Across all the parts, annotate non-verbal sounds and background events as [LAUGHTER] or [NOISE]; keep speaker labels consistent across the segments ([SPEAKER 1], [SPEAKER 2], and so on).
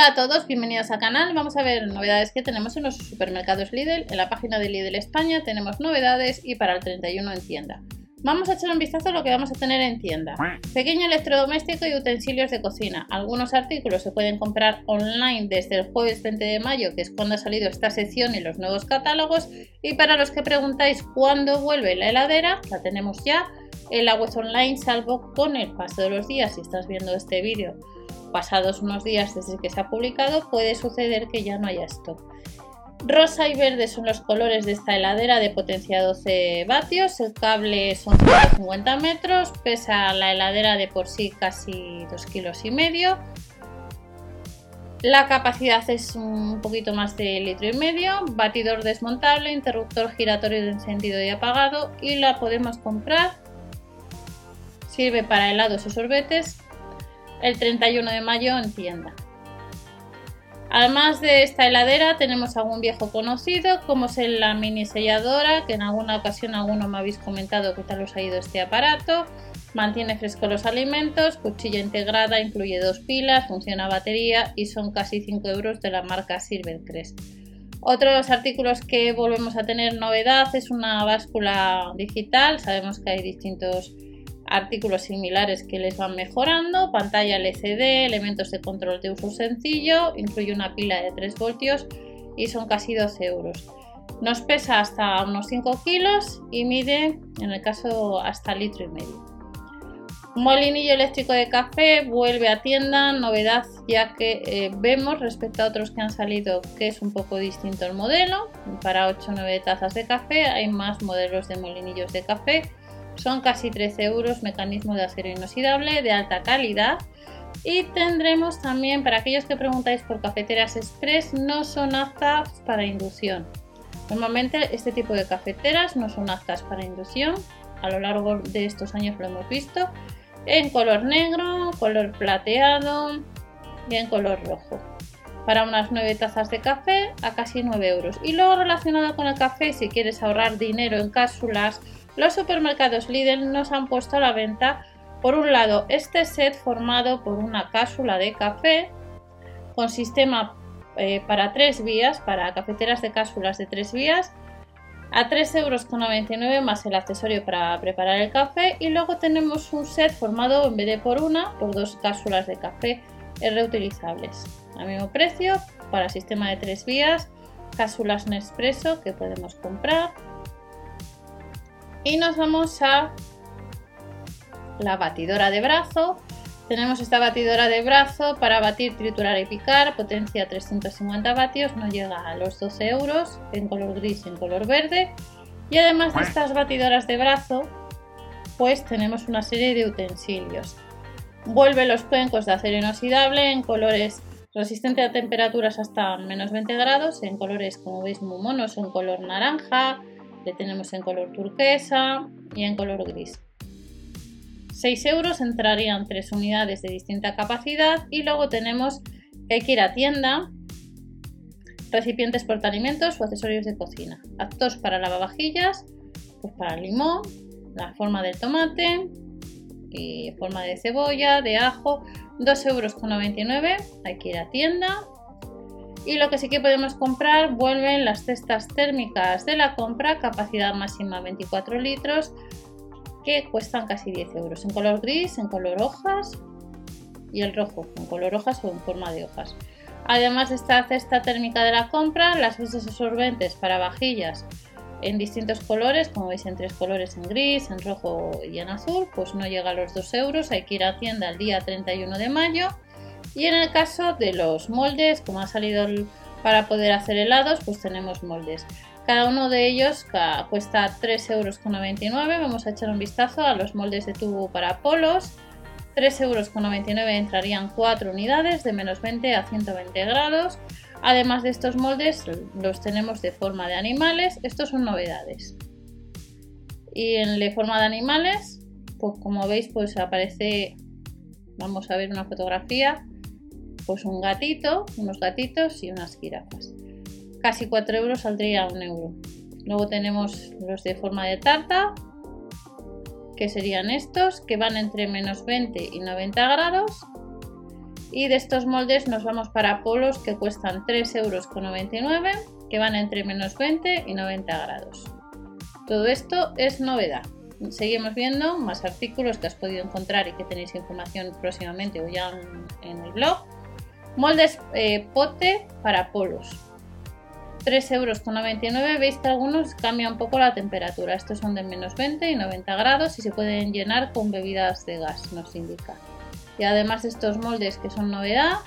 [SPEAKER 1] Hola a todos, bienvenidos al canal. Vamos a ver novedades que tenemos en los supermercados Lidl. En la página de Lidl España tenemos novedades y para el 31 en tienda. Vamos a echar un vistazo a lo que vamos a tener en tienda. Pequeño electrodoméstico y utensilios de cocina. Algunos artículos se pueden comprar online desde el jueves 20 de mayo, que es cuando ha salido esta sección y los nuevos catálogos. Y para los que preguntáis cuándo vuelve la heladera, la tenemos ya en la web online, salvo con el paso de los días. Si estás viendo este vídeo pasados unos días desde que se ha publicado, puede suceder que ya no haya stock. Rosa y verde son los colores de esta heladera de potencia 12 vatios. El cable son 150 metros. Pesa la heladera de por sí casi 2 kilos y medio. La capacidad es un poquito más de litro y medio. Batidor desmontable, interruptor giratorio de encendido y apagado. Y la podemos comprar. Sirve para helados o sorbetes el 31 de mayo en tienda. Además de esta heladera tenemos algún viejo conocido como es la mini selladora que en alguna ocasión alguno me habéis comentado que tal os ha ido este aparato. Mantiene frescos los alimentos, cuchilla integrada, incluye dos pilas, funciona batería y son casi 5 euros de la marca Silvercrest. Otros artículos que volvemos a tener novedad es una báscula digital. Sabemos que hay distintos artículos similares que les van mejorando, pantalla LCD, elementos de control de uso sencillo, incluye una pila de 3 voltios y son casi 12 euros. Nos pesa hasta unos 5 kilos y mide, en el caso, hasta litro y medio. Molinillo eléctrico de café vuelve a tienda, novedad ya que eh, vemos respecto a otros que han salido que es un poco distinto el modelo. Para 8 o 9 tazas de café hay más modelos de molinillos de café son casi 13 euros, mecanismo de acero inoxidable de alta calidad. Y tendremos también, para aquellos que preguntáis por cafeteras express, no son aptas para inducción. Normalmente este tipo de cafeteras no son aptas para inducción. A lo largo de estos años lo hemos visto. En color negro, color plateado y en color rojo. Para unas 9 tazas de café a casi 9 euros. Y luego relacionado con el café, si quieres ahorrar dinero en cápsulas los supermercados Lidl nos han puesto a la venta, por un lado, este set formado por una cápsula de café con sistema eh, para tres vías, para cafeteras de cápsulas de tres vías, a 3,99 euros más el accesorio para preparar el café y luego tenemos un set formado en vez de por una por dos cápsulas de café reutilizables. Al mismo precio para sistema de tres vías cápsulas Nespresso que podemos comprar y nos vamos a la batidora de brazo. Tenemos esta batidora de brazo para batir, triturar y picar, potencia 350 vatios, no llega a los 12 euros, en color gris y en color verde. Y además de estas batidoras de brazo, pues tenemos una serie de utensilios. Vuelve los cuencos de acero inoxidable en colores resistentes a temperaturas hasta menos 20 grados, en colores como veis muy monos, en color naranja, le tenemos en color turquesa y en color gris. 6 euros entrarían 3 unidades de distinta capacidad y luego tenemos que hay que ir a tienda, recipientes portaalimentos o accesorios de cocina, actos para lavavajillas, pues para limón, la forma del tomate y forma de cebolla, de ajo, 2,99 euros, hay que ir a tienda, y lo que sí que podemos comprar vuelven las cestas térmicas de la compra, capacidad máxima 24 litros, que cuestan casi 10 euros. En color gris, en color hojas y el rojo, en color hojas o en forma de hojas. Además de esta cesta térmica de la compra, las bolsas absorbentes para vajillas en distintos colores, como veis en tres colores, en gris, en rojo y en azul, pues no llega a los 2 euros, hay que ir a tienda el día 31 de mayo y en el caso de los moldes, como ha salido para poder hacer helados, pues tenemos moldes. Cada uno de ellos cuesta 3,99 euros. Vamos a echar un vistazo a los moldes de tubo para polos. 3,99 euros entrarían 4 unidades de menos 20 a 120 grados. Además de estos moldes, los tenemos de forma de animales. Estos son novedades. Y en la forma de animales, pues como veis, pues aparece, vamos a ver una fotografía pues un gatito, unos gatitos y unas jirafas. Casi 4 euros saldría un euro. Luego tenemos los de forma de tarta, que serían estos, que van entre menos 20 y 90 grados. Y de estos moldes nos vamos para polos que cuestan 3,99 euros, que van entre menos 20 y 90 grados. Todo esto es novedad. Seguimos viendo más artículos que has podido encontrar y que tenéis información próximamente o ya en, el blog. Moldes eh, pote para polos. 3,99 euros. Veis que algunos cambian un poco la temperatura. Estos son de menos 20 y 90 grados y se pueden llenar con bebidas de gas, nos indica. Y además de estos moldes que son novedad,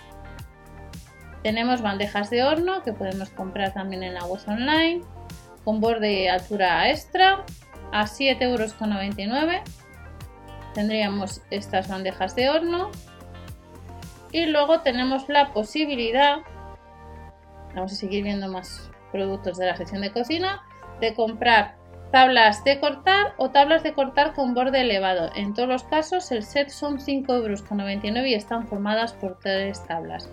[SPEAKER 1] tenemos bandejas de horno que podemos comprar también en la web online con borde y altura extra a 7,99 euros. Tendríamos estas bandejas de horno. Y luego tenemos la posibilidad, vamos a seguir viendo más productos de la sección de cocina, de comprar tablas de cortar o tablas de cortar con borde elevado. En todos los casos el set son 5,99 euros y están formadas por tres tablas.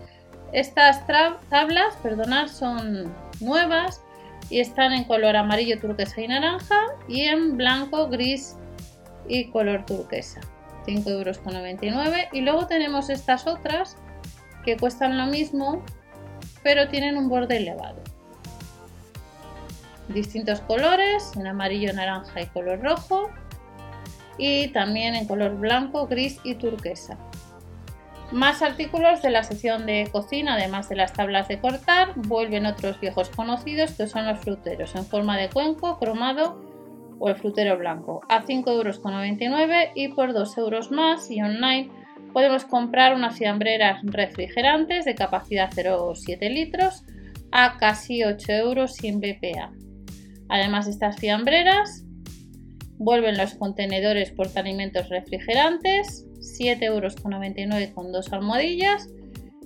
[SPEAKER 1] Estas tablas perdonad, son nuevas y están en color amarillo, turquesa y naranja y en blanco, gris y color turquesa. 5,99 euros. Y luego tenemos estas otras que cuestan lo mismo pero tienen un borde elevado distintos colores, en amarillo, naranja y color rojo, y también en color blanco, gris y turquesa. Más artículos de la sección de cocina, además de las tablas de cortar, vuelven otros viejos conocidos que son los fruteros en forma de cuenco, cromado o el frutero blanco a 5,99 euros y por 2 euros más y online podemos comprar unas fiambreras refrigerantes de capacidad 0,7 litros a casi 8 euros sin BPA. Además de estas fiambreras, vuelven los contenedores portaalimentos refrigerantes, 7,99 euros con dos almohadillas.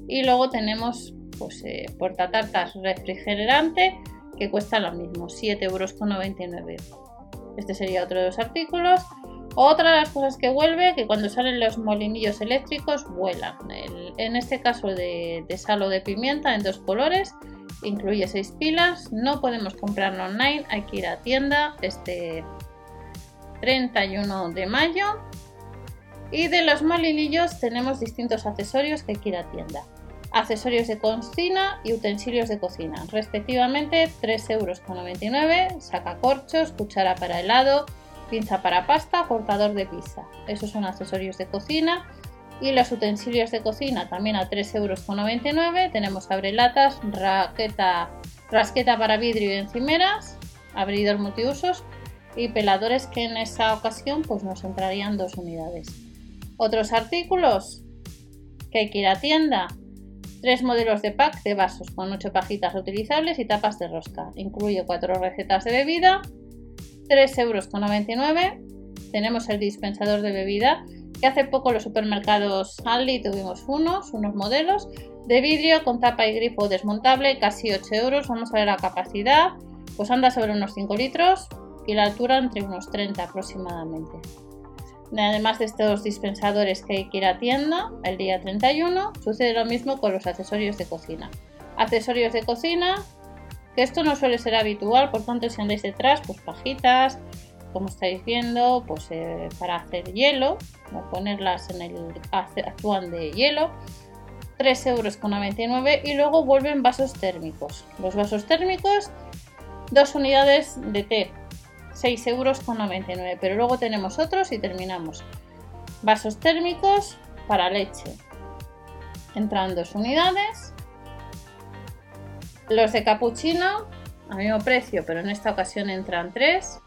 [SPEAKER 1] Y luego tenemos pues, eh, portatartas refrigerante que cuesta lo mismo, 7,99 euros. Este sería otro de los artículos. Otra de las cosas que vuelve, que cuando salen los molinillos eléctricos vuelan. en este caso de, de sal o de pimienta en dos colores incluye 6 pilas, no podemos comprarlo online, hay que ir a tienda este 31 de mayo. Y de los molinillos tenemos distintos accesorios que hay que ir a tienda. Accesorios de cocina y utensilios de cocina, respectivamente 3,99 euros, sacacorchos, cuchara para helado, pinza para pasta, cortador de pizza. Esos son accesorios de cocina y los utensilios de cocina también a 3,99 euros. Tenemos abrelatas, raqueta, rasqueta para vidrio y encimeras, abridor multiusos y peladores que en esta ocasión pues nos entrarían dos unidades. Otros artículos que hay que ir a tienda. Tres modelos de pack de vasos con 8 pajitas reutilizables y tapas de rosca. Incluye cuatro recetas de bebida. 3,99 euros. Tenemos el dispensador de bebida hace poco los supermercados Aldi tuvimos unos, unos modelos de vidrio con tapa y grifo desmontable, casi 8 euros. Vamos a ver la capacidad, pues anda sobre unos 5 litros y la altura entre unos 30 aproximadamente. Además de estos dispensadores que hay que ir a tienda el día 31, sucede lo mismo con los accesorios de cocina. Accesorios de cocina, que esto no suele ser habitual, por tanto si andáis detrás, pues pajitas, como estáis viendo, pues eh, para hacer hielo, ponerlas en el actúan de hielo, 3,99 euros y luego vuelven vasos térmicos. Los vasos térmicos, dos unidades de té, 6,99 euros, pero luego tenemos otros y terminamos. Vasos térmicos para leche, entran dos unidades. Los de capuchino, a mismo precio, pero en esta ocasión entran tres.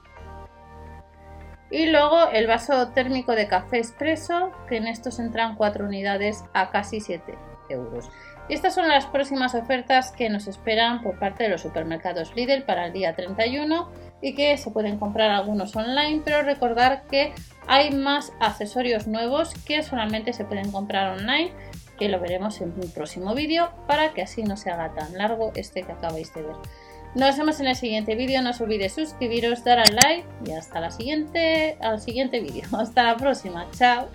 [SPEAKER 1] Y luego el vaso térmico de café expreso, que en estos entran 4 unidades a casi 7 euros. Y estas son las próximas ofertas que nos esperan por parte de los supermercados Lidl para el día 31 y que se pueden comprar algunos online, pero recordar que hay más accesorios nuevos que solamente se pueden comprar online, que lo veremos en un próximo vídeo para que así no se haga tan largo este que acabáis de ver. Nos vemos en el siguiente vídeo. No os olvidéis suscribiros, dar al like y hasta la siguiente, al siguiente vídeo. [LAUGHS] Hasta la próxima. Chao.